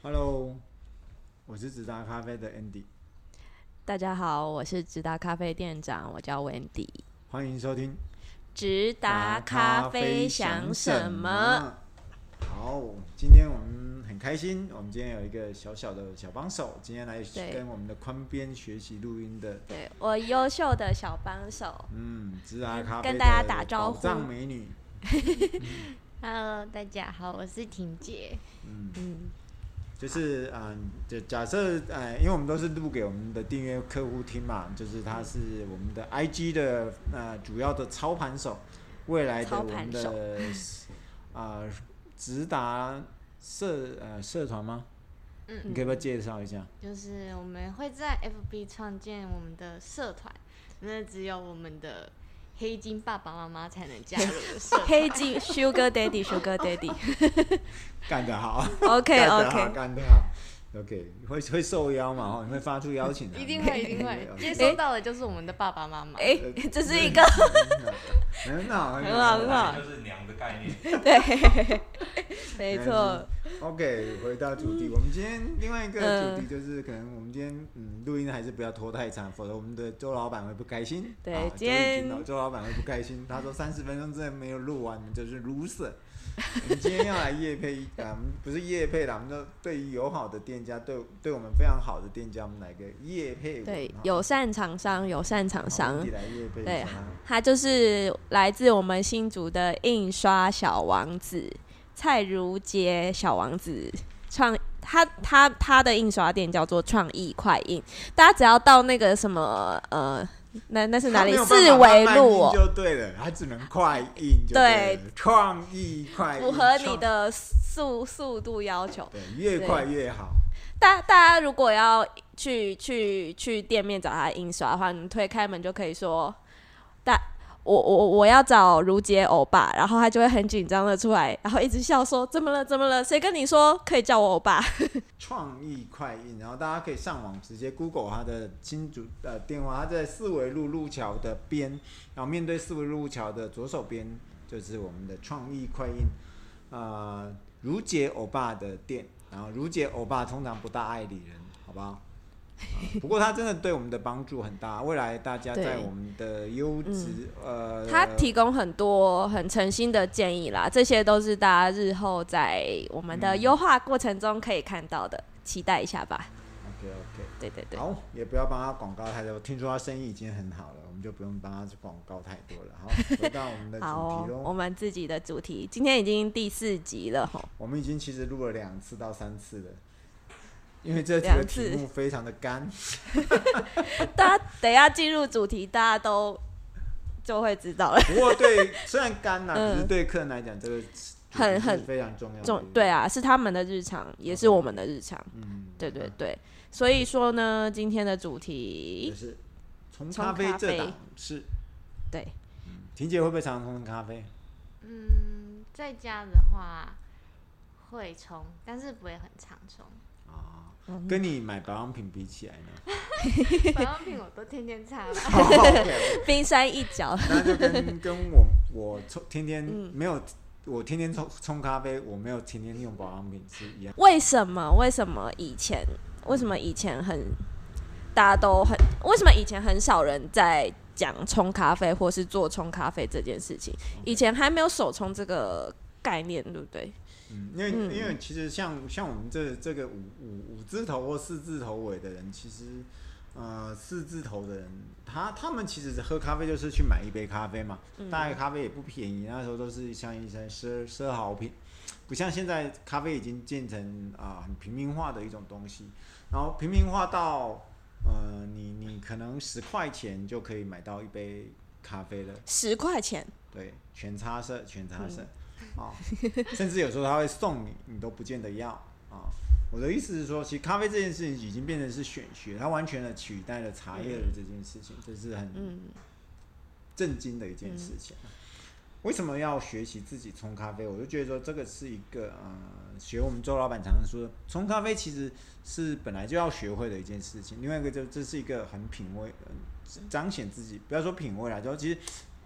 Hello，我是直达咖啡的 Andy。大家好，我是直达咖啡店长，我叫 Wendy。欢迎收听直达咖啡想什么？好，今天我们很开心，我们今天有一个小小的小帮手，今天来跟我们的宽边学习录音的，对我优秀的小帮手，嗯，直达咖啡跟大家打招呼，宝藏美女。嗯、Hello，大家好，我是婷姐。嗯嗯，就是嗯，就假设呃，因为我们都是录给我们的订阅客户听嘛，就是他是我们的 IG 的呃主要的操盘手，未来的我们的啊。呃直达社呃社团吗？嗯，你可以不可以介绍一下？就是我们会在 FB 创建我们的社团，那只有我们的黑金爸爸妈妈才能加入的。黑金 Sugar Daddy，Sugar Daddy，干得好。OK OK，干得好。OK，会会受邀嘛？哦，你会发出邀请的。一定会，一定会。接收到的就是我们的爸爸妈妈。哎、欸，这是一个很好，很好，很好。就是娘的概念。对，没错。OK，回到主题，我们今天另外一个主题就是，可能我们今天嗯录音还是不要拖太长，否则我们的周老板会不开心。对，今天周老板会不开心，他说三十分钟之内没有录完，就是 loser。我们今天要来夜配，啊，不是夜配啦，我们就对于友好的店家，对对我们非常好的店家，我们来个夜配。对，友善厂商，友善厂商。对，他就是来自我们新竹的印刷小王子蔡如杰小王子创，他他他的印刷店叫做创意快印，大家只要到那个什么呃。那那是哪里？四维路哦，就对了，它只能快印就对了。创意快印，符合你的速速度要求。对，越快越好。大大家如果要去去去店面找他印刷的话，你推开门就可以说大。我我我要找如杰欧巴，然后他就会很紧张的出来，然后一直笑说：“怎么了？怎么了？谁跟你说可以叫我欧巴？” 创意快印，然后大家可以上网直接 Google 他的新主呃电话，他在四维路路桥的边，然后面对四维路桥的左手边就是我们的创意快印，呃，如杰欧巴的店，然后如杰欧巴通常不大爱理人，好不好？不过他真的对我们的帮助很大，未来大家在我们的优质、嗯、呃，他提供很多很诚心的建议啦，这些都是大家日后在我们的优化过程中可以看到的，嗯、期待一下吧。OK OK，对对对，好，也不要帮他广告太多，听说他生意已经很好了，我们就不用帮他广告太多了。好，回到我们的主题我们自己的主题，今天已经第四集了吼，我们已经其实录了两次到三次了。因为这几个题目非常的干，大家等一下进入主题，大家都就会知道了。不过对，虽然干呐、啊，可是对客人来讲，这个很很非常重要。重对啊，是他们的日常，也是我们的日常。嗯，对对对。所以说呢，今天的主题是冲咖啡这档是。对，婷姐会不会常常冲咖啡？嗯，在家的话会冲，但是不会很常冲。跟你买保养品比起来呢？保养品我都天天擦，冰山一角。那就跟跟我我冲天天没有，我天天冲冲咖啡，我没有天天用保养品是一样。为什么？为什么以前？为什么以前很大家都很？为什么以前很少人在讲冲咖啡或是做冲咖啡这件事情？以前还没有手冲这个概念，对不对？嗯，因为因为其实像像我们这这个五五五字头或四字头尾的人，其实呃四字头的人，他他们其实喝咖啡就是去买一杯咖啡嘛，大概咖啡也不便宜，那时候都是像一些奢奢豪品，不像现在咖啡已经渐成啊、呃、很平民化的一种东西，然后平民化到呃你你可能十块钱就可以买到一杯咖啡了，十块钱，对，全差色全差色。嗯啊，甚至有时候他会送你，你都不见得要啊。我的意思是说，其实咖啡这件事情已经变成是选学，它完全的取代了茶叶的这件事情，这是很震惊的一件事情。为什么要学习自己冲咖啡？我就觉得说，这个是一个呃，学我们周老板常常说的，冲咖啡其实是本来就要学会的一件事情。另外一个就这是一个很品味，彰显自己，不要说品味啦，就其实。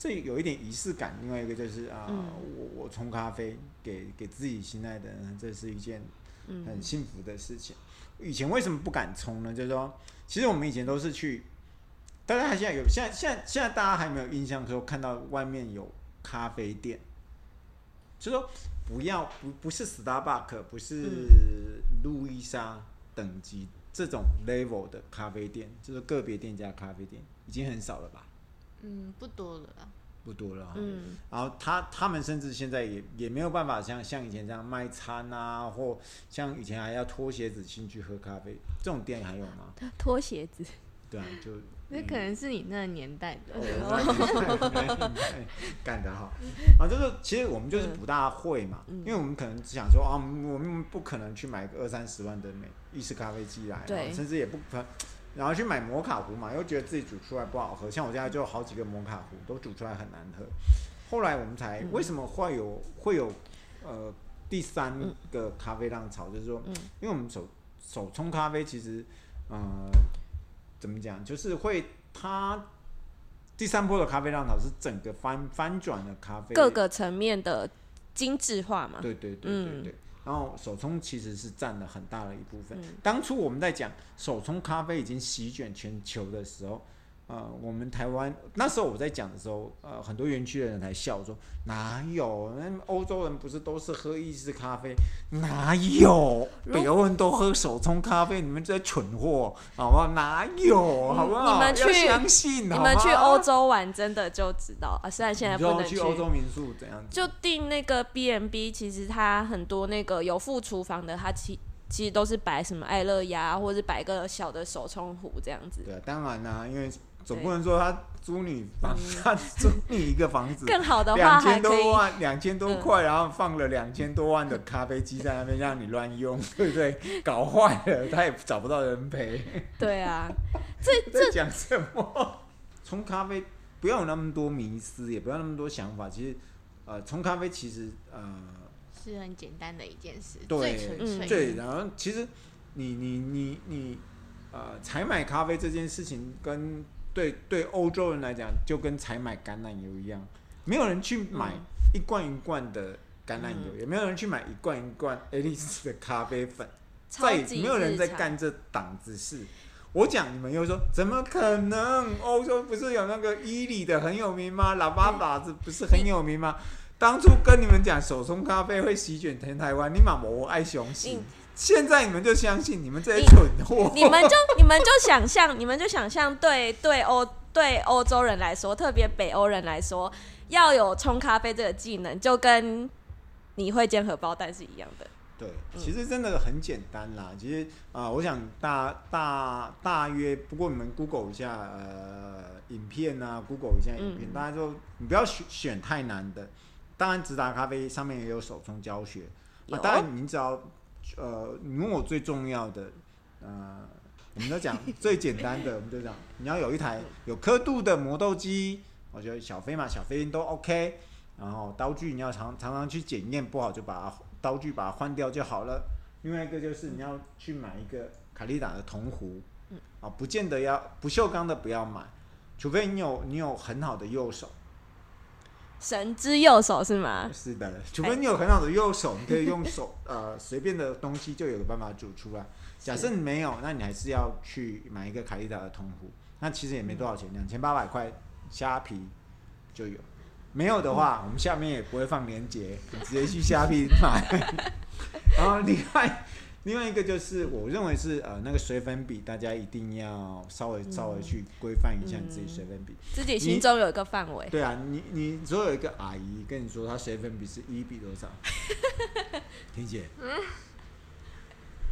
这有一点仪式感，另外一个就是啊，嗯、我我冲咖啡给给自己心爱的人，这是一件很幸福的事情。以前为什么不敢冲呢？就是说，其实我们以前都是去，大家现在有现在现在现在大家还没有印象说看到外面有咖啡店，就说不要不不是 Starbucks，不是路易莎等级这种 level 的咖啡店，就是个别店家咖啡店已经很少了吧？嗯，不多了啦。不多了，嗯，然后他他们甚至现在也也没有办法像像以前这样卖餐啊，或像以前还要脱鞋子进去喝咖啡，这种店还有吗？脱鞋子，对啊，就那可能是你那个年代的，干得好啊！就是其实我们就是不大会嘛，嗯、因为我们可能只想说啊，我们不可能去买个二三十万的美意式咖啡机来，对，甚至也不可能。然后去买摩卡壶嘛，又觉得自己煮出来不好喝，像我家就有好几个摩卡壶，都煮出来很难喝。后来我们才为什么会有会有呃第三个咖啡浪潮，就是说，因为我们手手冲咖啡其实呃怎么讲，就是会它第三波的咖啡浪潮是整个翻翻转了咖啡各个层面的精致化嘛。对对对对对。然后手冲其实是占了很大的一部分。嗯、当初我们在讲手冲咖啡已经席卷全球的时候。呃，我们台湾那时候我在讲的时候，呃，很多园区的人还笑说，哪有？那欧洲人不是都是喝意式咖啡？哪有？北欧人都喝手冲咖啡？你们这些蠢货，好不好？哪有？好不好？你们去相信，你们去欧洲玩真的就知道啊。虽然现在不能去欧洲民宿怎样？就订那个 B n B，其实它很多那个有副厨房的，它其其实都是摆什么爱乐压，或者是摆个小的手冲壶这样子。对，当然啦、啊，因为。总不能说他租你房，他租你一个房子，更好的话两千多万，两千多块，然后放了两千多万的咖啡机在那边让你乱用，对不对？搞坏了，他也找不到人赔。对啊，这这讲什么？冲咖啡不要有那么多迷思，也不要那么多想法。其实，呃，冲咖啡其实呃是很简单的一件事，对，最纯粹。对，然后其实你你你你呃，采买咖啡这件事情跟对对，欧洲人来讲，就跟采买橄榄油一样，没有人去买一罐一罐的橄榄油，嗯、也没有人去买一罐一罐爱丽丝的咖啡粉，再也没有人在干这档子事。我讲，你们又说怎么可能？欧洲不是有那个伊利的很有名吗？喇叭把子不是很有名吗？嗯、当初跟你们讲手冲咖啡会席卷全台湾，你妈我爱相信。嗯现在你们就相信你们这些蠢 货，你们就你们就想象，你们就想象，对对欧对欧洲人来说，特别北欧人来说，要有冲咖啡这个技能，就跟你会煎荷包蛋是一样的。对，其实真的很简单啦。其实啊、呃，我想大大大约，不过你们 Google 一下呃影片啊，Google 一下影片，嗯、大家就你不要选选太难的。当然，直达咖啡上面也有手冲教学。当然，你只要。呃，你问我最重要的，呃，我们都讲 最简单的，我们就讲你要有一台有刻度的磨豆机，我觉得小飞嘛，小飞都 OK。然后刀具你要常常常去检验，不好就把刀具把它换掉就好了。另外一个就是你要去买一个卡利达的铜壶，啊，不见得要不锈钢的不要买，除非你有你有很好的右手。神之右手是吗？是的，除非你有很好的右手，你可以用手呃随便的东西就有个办法煮出来。假设你没有，那你还是要去买一个凯利达的铜壶，那其实也没多少钱，两千八百块虾皮就有。没有的话，我们下面也不会放链接，你直接去虾皮买。然后另外。另外一个就是，我认为是呃那个水粉笔，大家一定要稍微稍微去规范一下你自己水粉笔，自己心中有一个范围。对啊，你你如果有一个阿姨跟你说她水粉笔是一比多少？婷姐，嗯，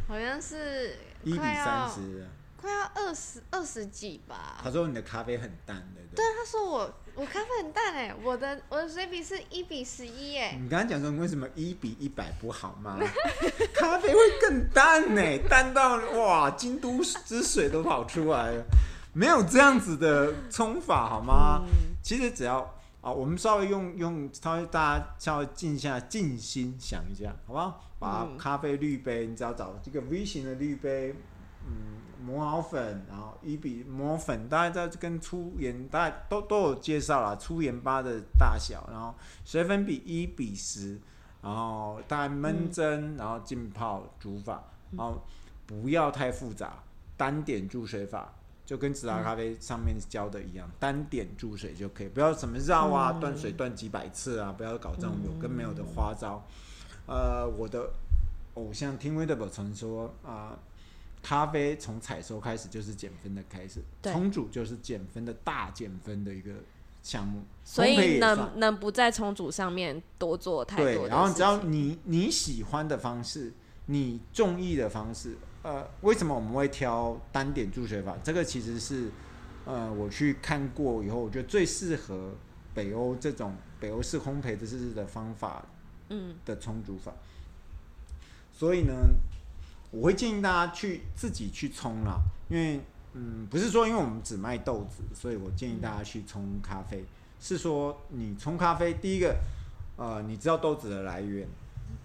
好像是一比三十。快要二十二十几吧。他说你的咖啡很淡，对不对？对，他说我我咖啡很淡哎，我的我的水比是一比十一哎。你刚刚讲说为什么一比一百不好吗？咖啡会更淡呢，淡到哇，京都之水都跑出来了，没有这样子的冲法好吗？嗯、其实只要啊，我们稍微用用稍微大家稍微静下静心想一下，好不好？把咖啡滤杯，你只要找这个 V 型的滤杯，嗯。磨好粉，然后一比磨粉，大家在跟粗盐，大家都都有介绍了粗盐巴的大小，然后水粉比一比十，然后大概闷蒸，嗯、然后浸泡煮法，然后不要太复杂，单点注水法，就跟直达咖啡上面教的一样，嗯、单点注水就可以，不要什么绕啊，断、嗯、水断几百次啊，不要搞这种有跟没有的花招。嗯、呃，我的偶像 Tim Wendelboe 曾说啊、呃，咖啡从采收开始就是减分的开始，冲煮就是减分的大减分的一个。项目，所以能能不在冲煮上面多做太多。对，然后只要你你喜欢的方式，你中意的方式，呃，为什么我们会挑单点注水法？这个其实是，呃，我去看过以后，我觉得最适合北欧这种北欧式烘焙的式的方法，嗯，的冲煮法。嗯、所以呢，我会建议大家去自己去冲啦，因为。嗯，不是说因为我们只卖豆子，所以我建议大家去冲咖啡。是说你冲咖啡，第一个，呃，你知道豆子的来源；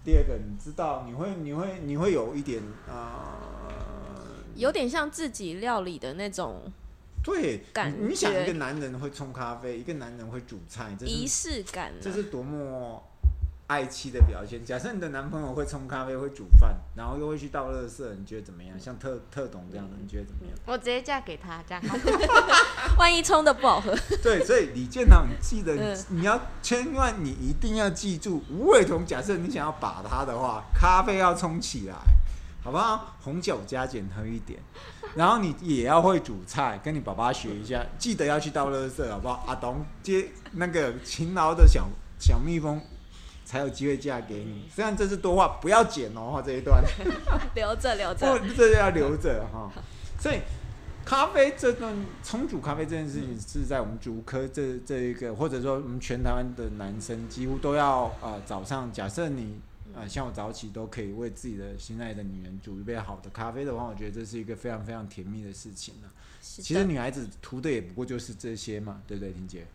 第二个，你知道你会你会你会有一点呃，有点像自己料理的那种。对，感。你想一个男人会冲咖啡，一个男人会煮菜，这是仪式感，这是多么。爱妻的表现。假设你的男朋友会冲咖啡，会煮饭，然后又会去倒垃圾，你觉得怎么样？像特特董这样的，你觉得怎么样？我直接嫁给他，这样。万一冲的不好喝。对，所以李建堂，你记得你，你要千万你一定要记住，吴伟彤。假设你想要把他的话，咖啡要冲起来，好不好？红酒加减喝一点，然后你也要会煮菜，跟你爸爸学一下，记得要去倒垃圾，好不好？阿东接那个勤劳的小小蜜蜂。才有机会嫁给你。虽然这是多话，不要剪哦，这一段留着 留着，不，这要留着哈。所以，咖啡这段冲煮咖啡这件事情，是在我们主科这这一个，或者说我们全台湾的男生几乎都要啊、呃，早上假设你啊、呃、像我早起都可以为自己的心爱的女人煮一杯好的咖啡的话，我觉得这是一个非常非常甜蜜的事情呢。的其实女孩子图的也不过就是这些嘛，对不对，婷姐？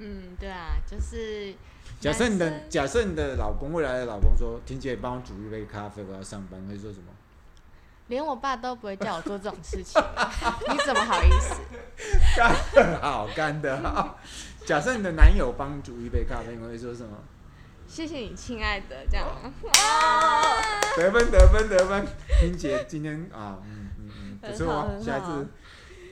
嗯，对啊，就是。假设你的假设你的老公未来的老公说：“婷姐，帮我煮一杯咖啡，我要上班。”会说什么？连我爸都不会叫我做这种事情，你怎么好意思？干得好，干得好。假设你的男友帮你煮一杯咖啡，你会说什么？谢谢你，亲爱的，这样。得分，得分，得分。婷姐今天啊，嗯嗯嗯，不错，下一次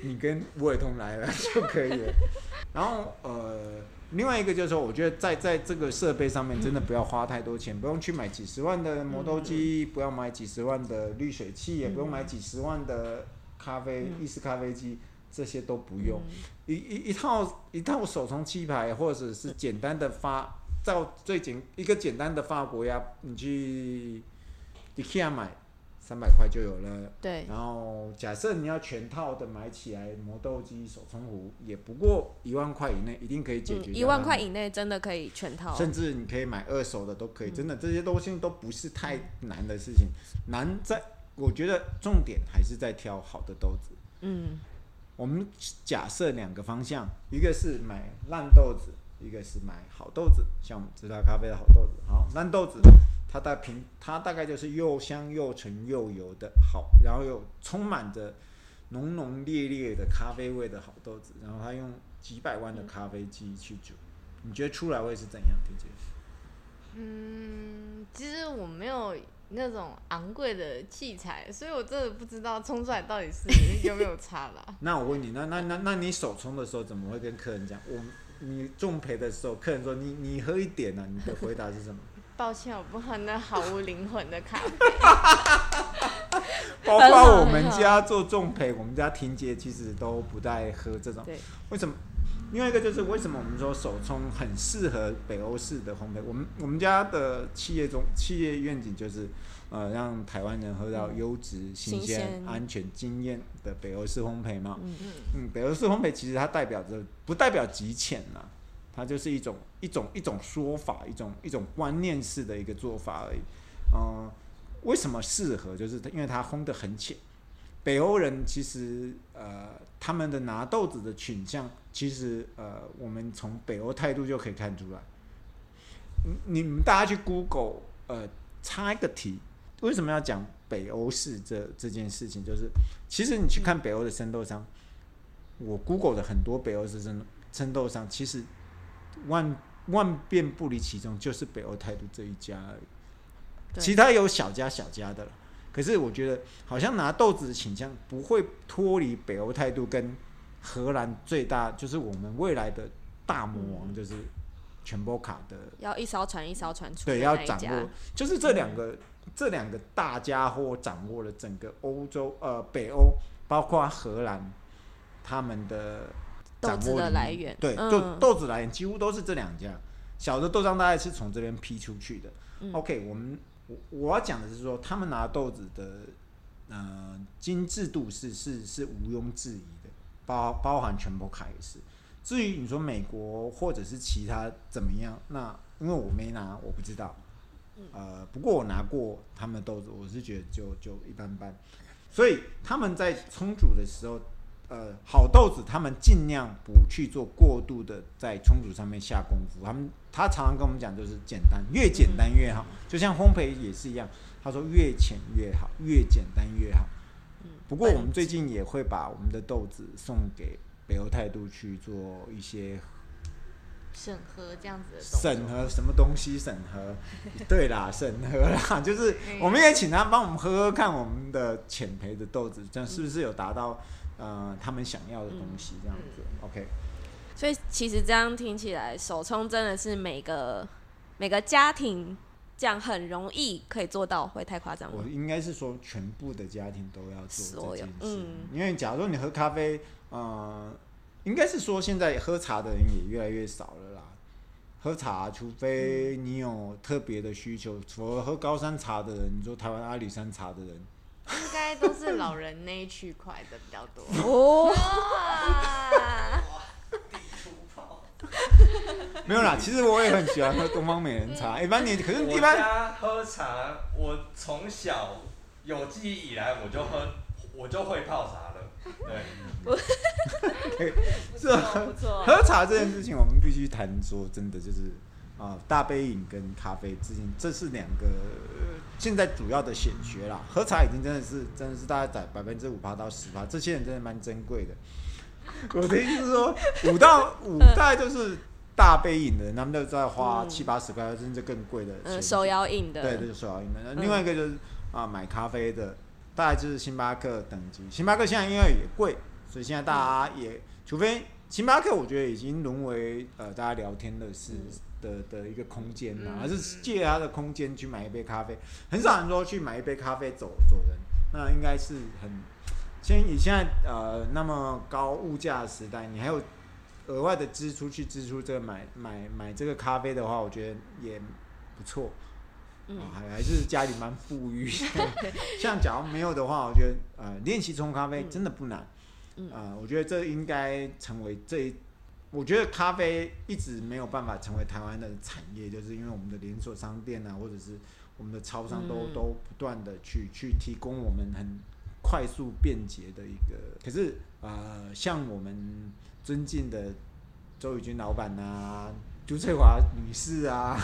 你跟吴伟通来了 就可以了。然后呃。另外一个就是说，我觉得在在这个设备上面，真的不要花太多钱，嗯、不用去买几十万的磨豆机，嗯、不要买几十万的滤水器，嗯、也不用买几十万的咖啡、嗯、意式咖啡机，这些都不用。嗯、一一一套一套手冲器牌，或者是简单的发，照最简一个简单的法国呀，你去 IKEA 买。三百块就有了，对。然后假设你要全套的买起来，磨豆机、手冲壶，也不过一万块以内，一定可以解决。一万块以内真的可以全套，甚至你可以买二手的都可以，真的这些东西都不是太难的事情。难在，我觉得重点还是在挑好的豆子。嗯，我们假设两个方向，一个是买烂豆子，一个是买好豆子，像我们知道咖啡的好豆子。好，烂豆子。它大平，它大概就是又香又醇又油的好，然后又充满着浓浓烈烈的咖啡味的好豆子，然后它用几百万的咖啡机去煮，你觉得出来会是怎样？婷姐？嗯，其实我没有那种昂贵的器材，所以我真的不知道冲出来到底是有没有差啦。那我问你，那那那那你手冲的时候怎么会跟客人讲？我你重培的时候，客人说你你喝一点呢、啊？你的回答是什么？抱歉，我不喝那毫无灵魂的咖啡。包括我们家做重培，我们家婷姐其实都不太喝这种。对为什么？另外一个就是为什么我们说手冲很适合北欧式的烘焙？我们我们家的企业中企业愿景就是，呃，让台湾人喝到优质、新鲜、安全、经验的北欧式烘焙嘛。嗯嗯。嗯，北欧式烘焙其实它代表着不代表极浅呐。它就是一种一种一种说法，一种一种观念式的一个做法而已。嗯，为什么适合？就是因为它烘得很浅。北欧人其实呃，他们的拿豆子的倾向，其实呃，我们从北欧态度就可以看出来。你们大家去 Google，呃，插一个题，为什么要讲北欧式这这件事情？就是其实你去看北欧的生豆商，我 Google 的很多北欧式生生豆商，其实。万万变不离其宗，就是北欧态度这一家而已。其他有小家小家的了，可是我觉得好像拿豆子的倾向不会脱离北欧态度跟荷兰最大，就是我们未来的大魔王，就是全波卡的，要一艘船一艘船出，对，要掌握，就是这两个、嗯、这两个大家伙掌握了整个欧洲，呃，北欧包括荷兰他们的豆子的来源，对，嗯、豆豆子来源几乎都是这两家，小的豆商大概是从这边批出去的。嗯、OK，我们。我我要讲的是说，他们拿豆子的呃精致度是是是毋庸置疑的，包包含全部卡也是。至于你说美国或者是其他怎么样，那因为我没拿，我不知道。呃，不过我拿过他们的豆子，我是觉得就就一般般。所以他们在冲煮的时候。呃，好豆子，他们尽量不去做过度的在冲煮上面下功夫。他们他常常跟我们讲，就是简单，越简单越好。就像烘焙也是一样，他说越浅越好，越简单越好。不过我们最近也会把我们的豆子送给北欧态度去做一些审核，这样子的审核什么东西审核？对啦，审核啦，就是我们也请他帮我们喝喝看我们的浅焙的豆子，这样是不是有达到？呃，他们想要的东西这样子，嗯，OK。所以其实这样听起来，手冲真的是每个每个家庭这样很容易可以做到，会太夸张吗？我应该是说，全部的家庭都要做这件事。嗯，因为假如说你喝咖啡，呃，应该是说现在喝茶的人也越来越少了啦。喝茶，除非你有特别的需求，除了喝高山茶的人，你说台湾阿里山茶的人。应该都是老人那一区块的比较多 哦。没有啦，其实我也很喜欢喝东方美人茶。一般你可是一般喝茶，我从小有记忆以来我就喝，我就会泡茶了。对，是 喝茶这件事情，我们必须谈说，真的就是。啊，大杯饮跟咖啡之间，这是两个现在主要的显学啦。喝茶已经真的是，真的是大概在百分之五趴到十趴，这些人真的蛮珍贵的。我的意思是说，五到 五大概就是大杯饮的人，他们都在花七八十块，甚至更贵的。嗯，手摇饮的。对，就是，手摇饮的。另外一个就是啊，买咖啡的，大概就是星巴克等级。星巴克现在因为也贵，所以现在大家也，除非星巴克，我觉得已经沦为呃大家聊天的是。的的一个空间呐，还是借他的空间去买一杯咖啡，很少人说去买一杯咖啡走走人，那应该是很，现你现在呃那么高物价的时代，你还有额外的支出去支出这个买买买这个咖啡的话，我觉得也不错，嗯，还还是家里蛮富裕，像假如没有的话，我觉得呃练习冲咖啡真的不难，嗯，呃，我觉得这应该成为这一。我觉得咖啡一直没有办法成为台湾的产业，就是因为我们的连锁商店啊，或者是我们的超商都、嗯、都不断的去去提供我们很快速便捷的一个。可是呃，像我们尊敬的周宇军老板啊。朱翠华女士啊，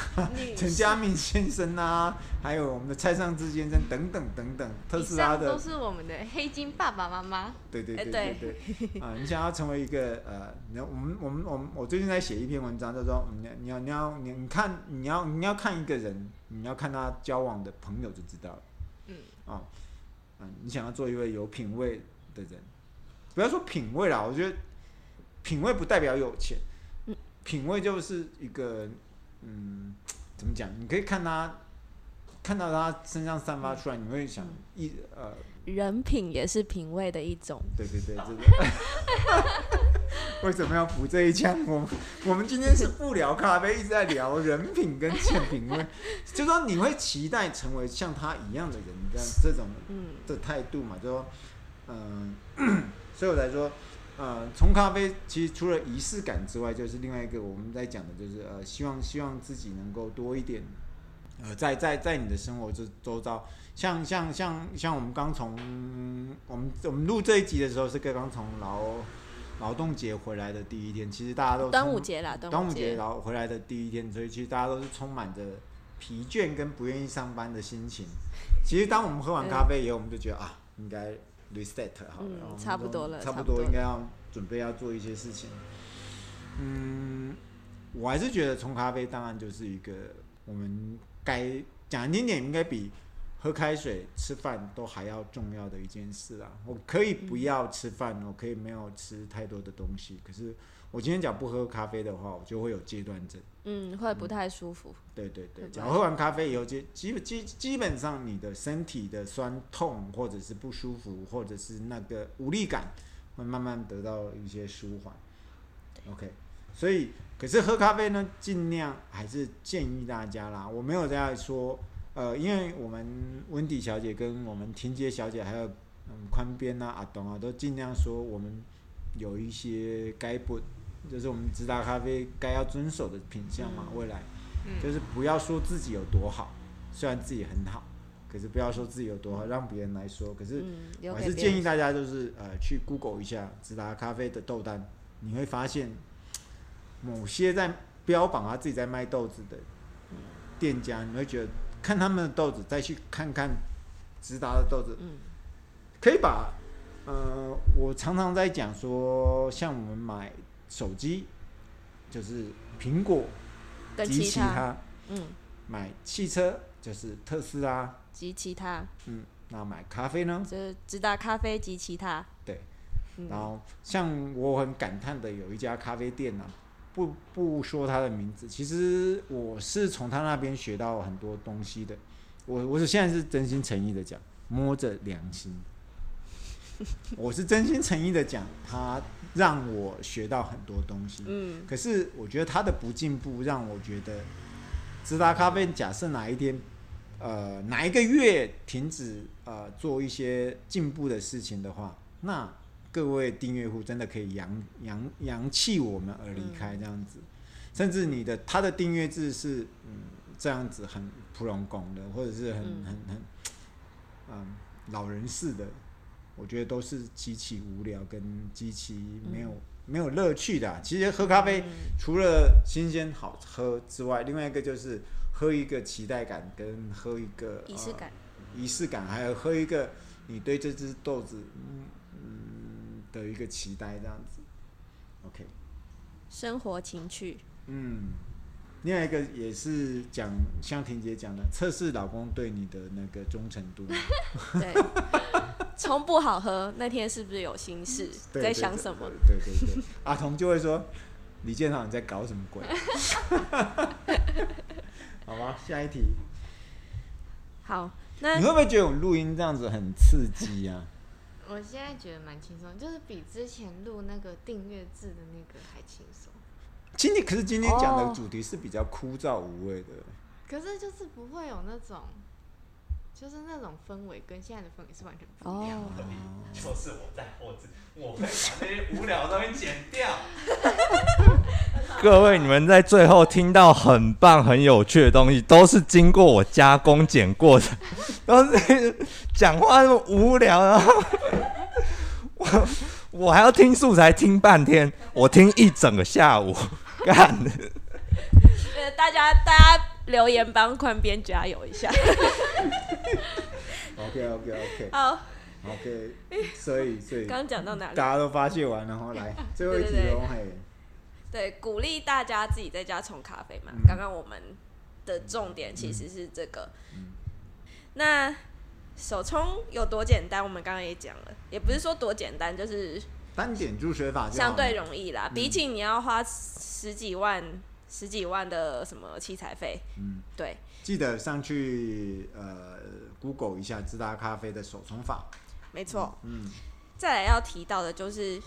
陈家明先生啊，还有我们的蔡尚志先生等等等等，特斯拉的都是我们的黑金爸爸妈妈。对对对对对，啊，你想要成为一个呃，你我们我们我们我最近在写一篇文章，就是说你你要你要你你看你要你要看一个人，你要看他交往的朋友就知道了。嗯。啊，嗯，你想要做一位有品味的人，不要说品味啦，我觉得品味不代表有钱。品味就是一个，嗯，怎么讲？你可以看他，看到他身上散发出来，你会想一呃，人品也是品味的一种。对对对，对 为什么要补这一枪？我们我们今天是不聊咖啡，一直在聊人品跟浅品味，就说你会期待成为像他一样的人，这样这种的态度嘛？就说，嗯、呃，所以我才说。呃，冲咖啡其实除了仪式感之外，就是另外一个我们在讲的，就是呃，希望希望自己能够多一点，呃，在在在你的生活周周遭，像像像像我们刚从我们我们录这一集的时候是刚刚从劳劳动节回来的第一天，其实大家都端午节啦，端午节然后回来的第一天，所以其实大家都是充满着疲倦跟不愿意上班的心情。其实当我们喝完咖啡以后，我们就觉得啊，应该。Reset 好了，嗯，差不多了，差不多应该要准备要做一些事情。嗯，我还是觉得冲咖啡当然就是一个我们该讲难听点，应该比喝开水、吃饭都还要重要的一件事啊。我可以不要吃饭，我可以没有吃太多的东西，可是我今天讲不喝咖啡的话，我就会有戒断症。嗯，会不太舒服。嗯、对对对，假如喝完咖啡以后，基基基基本上你的身体的酸痛或者是不舒服，或者是那个无力感，会慢慢得到一些舒缓。OK，所以。可是喝咖啡呢，尽量还是建议大家啦。我没有在说，呃，因为我们温迪小姐跟我们婷姐小姐还有嗯宽边啊、阿东啊，都尽量说我们有一些该不，就是我们直达咖啡该要遵守的品相嘛。未来，就是不要说自己有多好，虽然自己很好，可是不要说自己有多好，让别人来说。可是我还是建议大家就是呃去 Google 一下直达咖啡的豆单，你会发现。某些在标榜他自己在卖豆子的店家，你会觉得看他们的豆子，再去看看直达的豆子，可以把呃，我常常在讲说，像我们买手机，就是苹果及其他，嗯，买汽车就是特斯拉及其他，嗯，那买咖啡呢？就是直达咖啡及其他，对，然后像我很感叹的有一家咖啡店呢、啊。不不说他的名字，其实我是从他那边学到很多东西的。我我是现在是真心诚意的讲，摸着良心，我是真心诚意的讲，他让我学到很多东西。嗯，可是我觉得他的不进步，让我觉得直达咖啡假设哪一天，呃，哪一个月停止呃做一些进步的事情的话，那。各位订阅户真的可以扬扬扬弃我们而离开这样子，甚至你的他的订阅制是嗯这样子很普通工的，或者是很很很嗯老人式的，我觉得都是极其无聊跟极其没有没有乐趣的。其实喝咖啡除了新鲜好喝之外，另外一个就是喝一个期待感，跟喝一个仪式感，仪式感，还有喝一个你对这支豆子嗯。的一个期待，这样子，OK，生活情趣，嗯，另外一个也是讲像婷姐讲的，测试老公对你的那个忠诚度，对，从不好喝那天是不是有心事，在想什么？对对对，对，阿童就会说李建豪你在搞什么鬼？好吧，下一题，好，那你会不会觉得我们录音这样子很刺激啊？我现在觉得蛮轻松，就是比之前录那个订阅制的那个还轻松。今天可是今天讲的主题是比较枯燥无味的。可是就是不会有那种，就是那种氛围跟现在的氛围是完全不一样的。就是我在后制，我会把那些无聊的东西剪掉。各位，你们在最后听到很棒、很有趣的东西，都是经过我加工剪过的，都是讲话那么无聊，然后。我我还要听素材听半天，我听一整个下午，干。呃，大家大家留言帮宽边加油一下。OK OK OK。好。OK。所以所以。刚讲到哪里？大家都发泄完，然后来 最后一题喽，嘿。对，鼓励大家自己在家冲咖啡嘛。刚、嗯、刚我们的重点其实是这个。嗯嗯、那。手冲有多简单？我们刚刚也讲了，也不是说多简单，就是单点助学法相对容易啦。比起你要花十几万、十几万的什么器材费，嗯，对。记得上去呃，Google 一下直达咖啡的手冲法。没错，嗯。再来要提到的就是，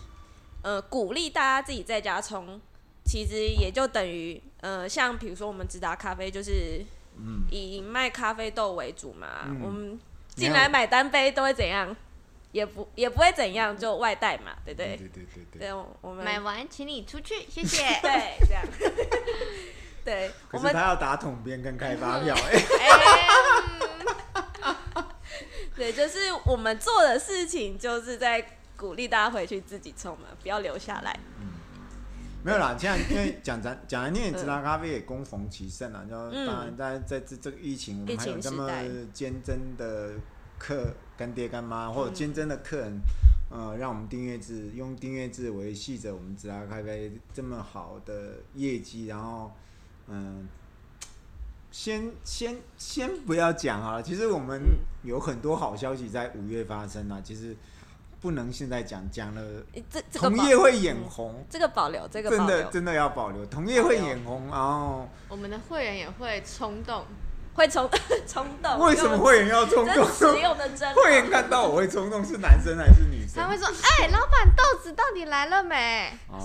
呃，鼓励大家自己在家冲，其实也就等于呃，像比如说我们直达咖啡就是，嗯，以卖咖啡豆为主嘛，嗯、我们。进来买单杯都会怎样？也不也不会怎样，就外带嘛，对不对？对对对对，对。我们买完请你出去，谢谢。对，这样。对。我们他要打桶边跟开发票哎。对，就是我们做的事情，就是在鼓励大家回去自己冲嘛，不要留下来。没有啦，现在因为讲咱讲来，你也知道咖啡也恭逢其盛啊，就当然在在这这个疫情，我们还有这么坚贞的客干爹干妈，或者坚贞的客人，呃，让我们订阅制用订阅制维系着我们直达咖啡这么好的业绩，然后嗯。先先先不要讲啊，其实我们有很多好消息在五月发生啊，其实不能现在讲，讲了，这同业会眼红，这个保留，这个真的真的要保留，同业会眼红，然后我们的会员也会冲动。会冲 冲动？为什么会员要冲动？实用的真。会员看到我会冲动，是男生还是女生？他会说：“哎、欸，老板，豆子到底来了没？哦、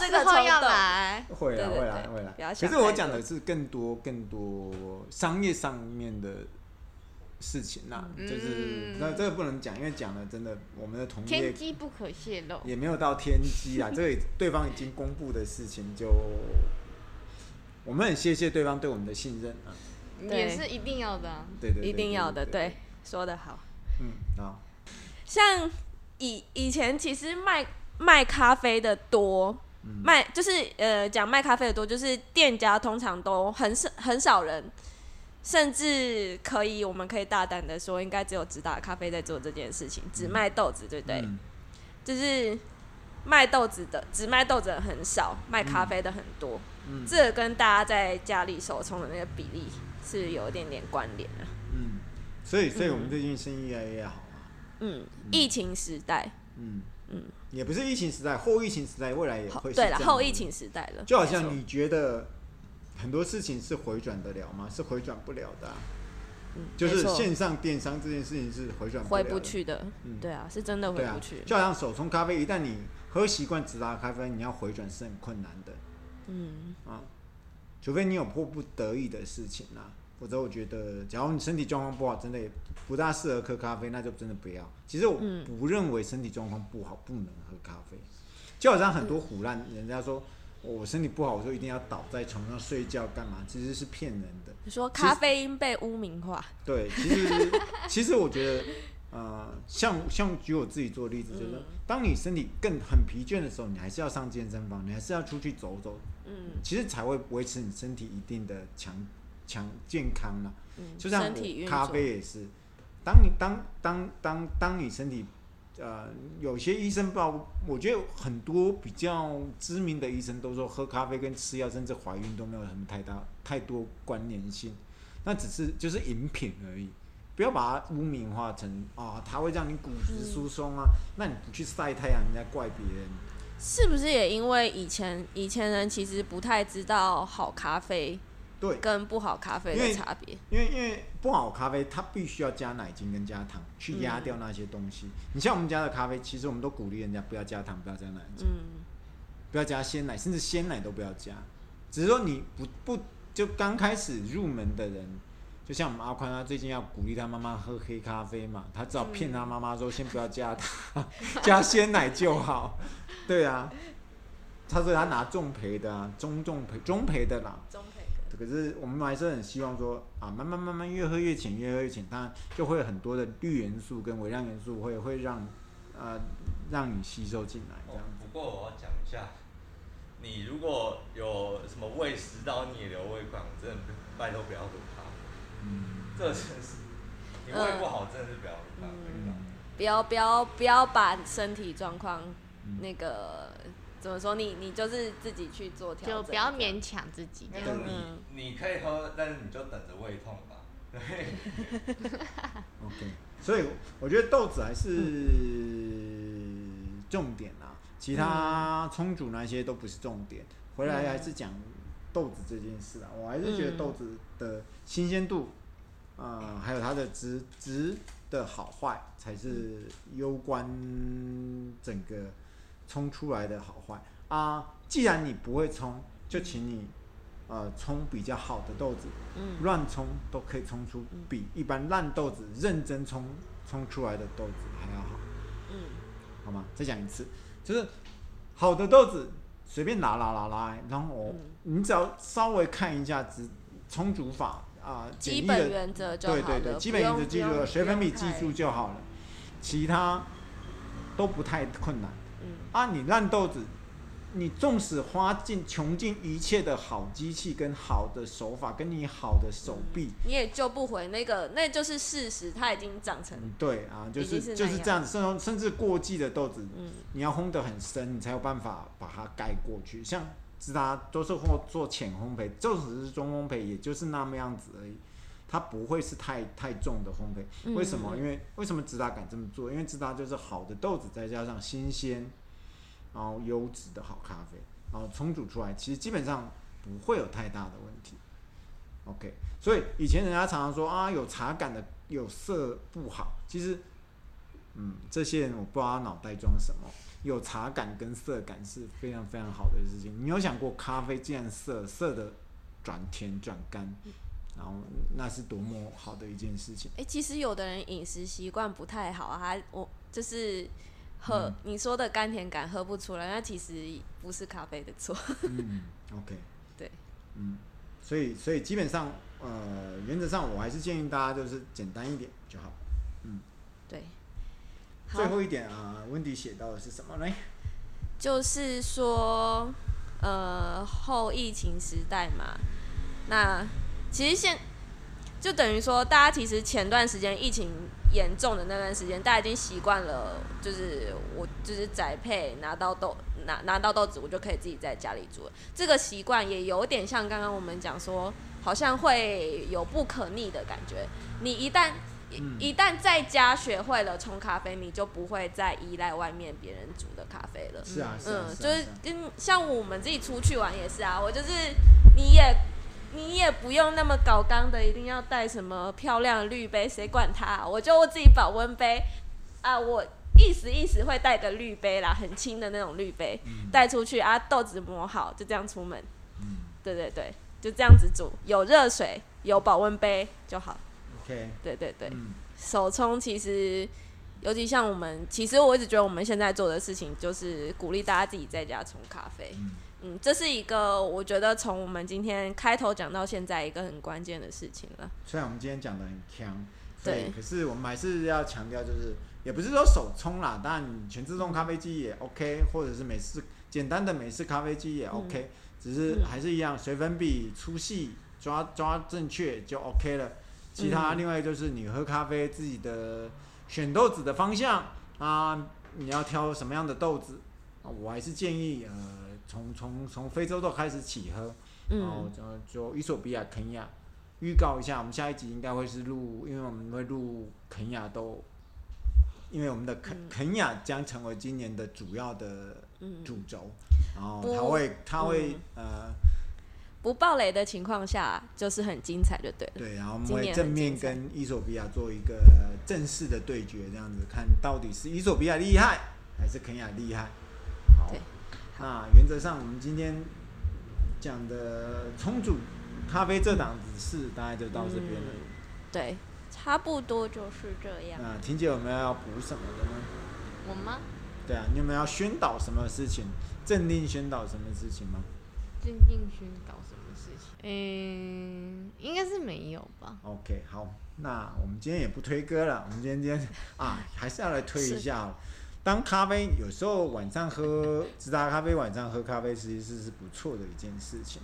什么时候要来？”会啊，会啊，会啊。可是我讲的是更多、更多商业上面的事情啦、啊，嗯、就是那这个不能讲，因为讲了真的，我们的同业天机不可泄露，也没有到天机啊。这个对方已经公布的事情就，就我们很谢谢对方对我们的信任啊。也是一定要的、啊，对对，一定要的，对，说得好。嗯，好。像以以前其实卖卖咖啡的多，嗯、卖就是呃讲卖咖啡的多，就是店家通常都很少很少人，甚至可以我们可以大胆的说，应该只有直达咖啡在做这件事情，只卖豆子，对不对？嗯、就是卖豆子的，只卖豆子的很少，卖咖啡的很多。嗯，这跟大家在家里手冲的那个比例。是有一点点关联的，嗯，所以，所以我们最近生意越来越好嘛，嗯，疫情时代，嗯。嗯，也不是疫情时代，后疫情时代，未来也会是对了，后疫情时代了，就好像你觉得很多事情是回转得了吗？是回转不了的，嗯，就是线上电商这件事情是回转回不去的，嗯，对啊，是真的回不去，就好像手冲咖啡，一旦你喝习惯直达咖啡，你要回转是很困难的，嗯。啊。除非你有迫不得已的事情啊，否则我觉得，假如你身体状况不好，真的也不大适合喝咖啡，那就真的不要。其实我不认为身体状况不好不能喝咖啡，就好像很多胡乱，人家说我身体不好，我就一定要倒在床上睡觉干嘛？其实是骗人的。你说咖啡因被污名化？对，其实其实我觉得，呃，像像举我自己做例子，就是说当你身体更很疲倦的时候，你还是要上健身房，你还是要出去走走。嗯，其实才会维持你身体一定的强强健康嘛。嗯，就像咖啡也是，当你当当当当你身体，呃，有些医生报，我觉得很多比较知名的医生都说，喝咖啡跟吃药甚至怀孕都没有什么太大太多关联性，那只是就是饮品而已，不要把它污名化成啊，它会让你骨质疏松啊，嗯，那你不去晒太阳，人家怪别人。是不是也因为以前以前人其实不太知道好咖啡对跟不好咖啡的差别？因为因为不好咖啡它必须要加奶精跟加糖去压掉那些东西。嗯、你像我们家的咖啡，其实我们都鼓励人家不要加糖，不要加奶精，嗯、不要加鲜奶，甚至鲜奶都不要加。只是说你不不就刚开始入门的人，就像我们阿宽他最近要鼓励他妈妈喝黑咖啡嘛，他只好骗他妈妈说先不要加糖，加鲜奶就好。对啊，他说他拿重培的啊，中重培中培的啦。中培的。可是我们还是很希望说啊，慢慢慢慢越喝越浅，越喝越浅，当然就会有很多的绿元素跟微量元素会会让呃让你吸收进来这样。不过我要讲一下，你如果有什么胃食道逆流、胃管，我真的拜托不要。这真是，你胃不好，真的是不要。嗯。不要不要不要把身体状况。那个怎么说你？你你就是自己去做调整，就不要勉强自己。那个你你可以喝，但是你就等着胃痛吧。对。OK，所以我觉得豆子还是重点啊，其他冲煮那些都不是重点。回来还是讲豆子这件事啊，我还是觉得豆子的新鲜度，啊、呃，还有它的值值的好坏，才是攸关整个。冲出来的好坏啊！既然你不会冲，就请你呃冲比较好的豆子，嗯，乱冲都可以冲出比一般烂豆子认真冲冲出来的豆子还要好，嗯，好吗？再讲一次，就是好的豆子随便拿拿拿拿，然后、嗯、你只要稍微看一下只充足法啊，基本原则就好了，对对对，基本原则记住了，水粉笔记住就好了，其他都不太困难。嗯。啊，你烂豆子，你纵使花尽穷尽一切的好机器跟好的手法，跟你好的手臂，你也救不回那个，那就是事实，它已经长成。对啊，就是是就是这样子，甚甚至过季的豆子，嗯，你要烘得很深，你才有办法把它盖过去。像直达都是或做浅烘焙，就只是中烘焙，也就是那么样子而已。它不会是太太重的烘焙，为什么？嗯、因为为什么直达敢这么做？因为直达就是好的豆子，再加上新鲜，然后优质的好咖啡，然后冲煮出来，其实基本上不会有太大的问题。OK，所以以前人家常常说啊，有茶感的有色不好，其实，嗯，这些人我不知道他脑袋装什么，有茶感跟色感是非常非常好的事情。你有想过咖啡既然色色的转甜转干？然后那是多么好的一件事情。哎、其实有的人饮食习惯不太好啊，他我就是喝、嗯、你说的甘甜感喝不出来，那其实不是咖啡的错。嗯，OK，对，嗯，所以所以基本上呃原则上我还是建议大家就是简单一点就好。嗯，对。最后一点啊，温迪写到的是什么呢？就是说呃后疫情时代嘛，那。其实现就等于说，大家其实前段时间疫情严重的那段时间，大家已经习惯了，就是我就是宅配拿到豆拿拿到豆子，我就可以自己在家里煮。这个习惯也有点像刚刚我们讲说，好像会有不可逆的感觉。你一旦、一、一旦在家学会了冲咖啡，你就不会再依赖外面别人煮的咖啡了。是啊，是啊，嗯，就是跟像我们自己出去玩也是啊，我就是你也。你也不用那么搞刚的，一定要带什么漂亮的滤杯，谁管他啊？我就我自己保温杯啊，我意思意思会带个绿杯啦，很轻的那种绿杯，带出去啊，豆子磨好，就这样出门。对对对，就这样子煮，有热水，有保温杯就好。OK，对对对，手冲其实，尤其像我们，其实我一直觉得我们现在做的事情，就是鼓励大家自己在家冲咖啡。嗯，这是一个我觉得从我们今天开头讲到现在一个很关键的事情了。虽然我们今天讲的很强，对，可是我们还是要强调，就是也不是说手冲啦，当然全自动咖啡机也 OK，或者是美式简单的美式咖啡机也 OK，、嗯、只是还是一样，水粉比粗细抓抓正确就 OK 了。其他另外就是你喝咖啡自己的选豆子的方向啊，你要挑什么样的豆子啊，我还是建议呃。从从从非洲都开始起喝，然后就就伊索比亚、肯亚，预告一下，我们下一集应该会是录，因为我们会录肯亚都，因为我们的肯、嗯、肯亚将成为今年的主要的主轴，然后它会它会、嗯、呃不暴雷的情况下，就是很精彩，就对了。对，然后我们会正面跟伊索比亚做一个正式的对决，这样子看到底是伊索比亚厉害还是肯亚厉害。好。那原则上，我们今天讲的冲煮咖啡这档子事，大概就到这边了、嗯。对，差不多就是这样。那婷姐有没有要补什么的呢？我吗？对啊，你有没有要宣导什么事情？镇定宣导什么事情吗？镇定宣导什么事情？嗯，应该是没有吧。OK，好，那我们今天也不推歌了。我们今天今天啊，还是要来推一下。当咖啡有时候晚上喝直达咖啡，晚上喝咖啡其实是是不错的一件事情。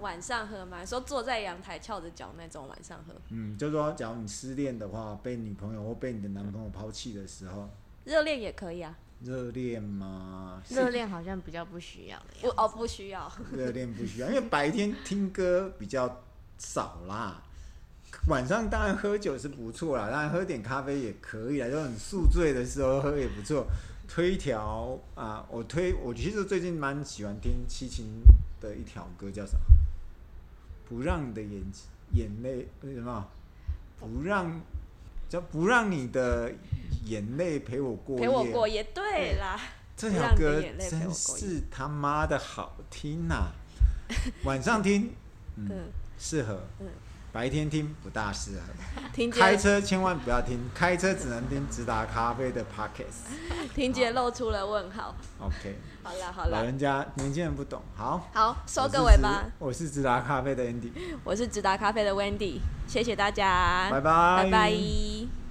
晚上喝嘛，说坐在阳台翘着脚那种晚上喝。嗯，就是说，假如你失恋的话，被女朋友或被你的男朋友抛弃的时候，热恋也可以啊。热恋吗？热恋好像比较不需要的。不哦，不需要。热恋不需要，因为白天听歌比较少啦。晚上当然喝酒是不错啦，当然喝点咖啡也可以啦，就很宿醉的时候喝也不错。推一条啊，我推我其实最近蛮喜欢听七情的一条歌，叫什么？不让你的眼眼泪为什么？不让叫不让你的眼泪陪我过夜。陪我过夜，对啦。这条歌真是他妈的好听呐、啊！晚上听，嗯，适合。嗯白天听不大适合，开车千万不要听，开车只能听直达咖啡的 Podcast。婷姐露出了问号。OK，好了好了，老人家年轻人不懂，好，好收个尾吧。我是直达咖啡的 Andy，我是直达咖啡的 Wendy，谢谢大家，拜拜，拜拜。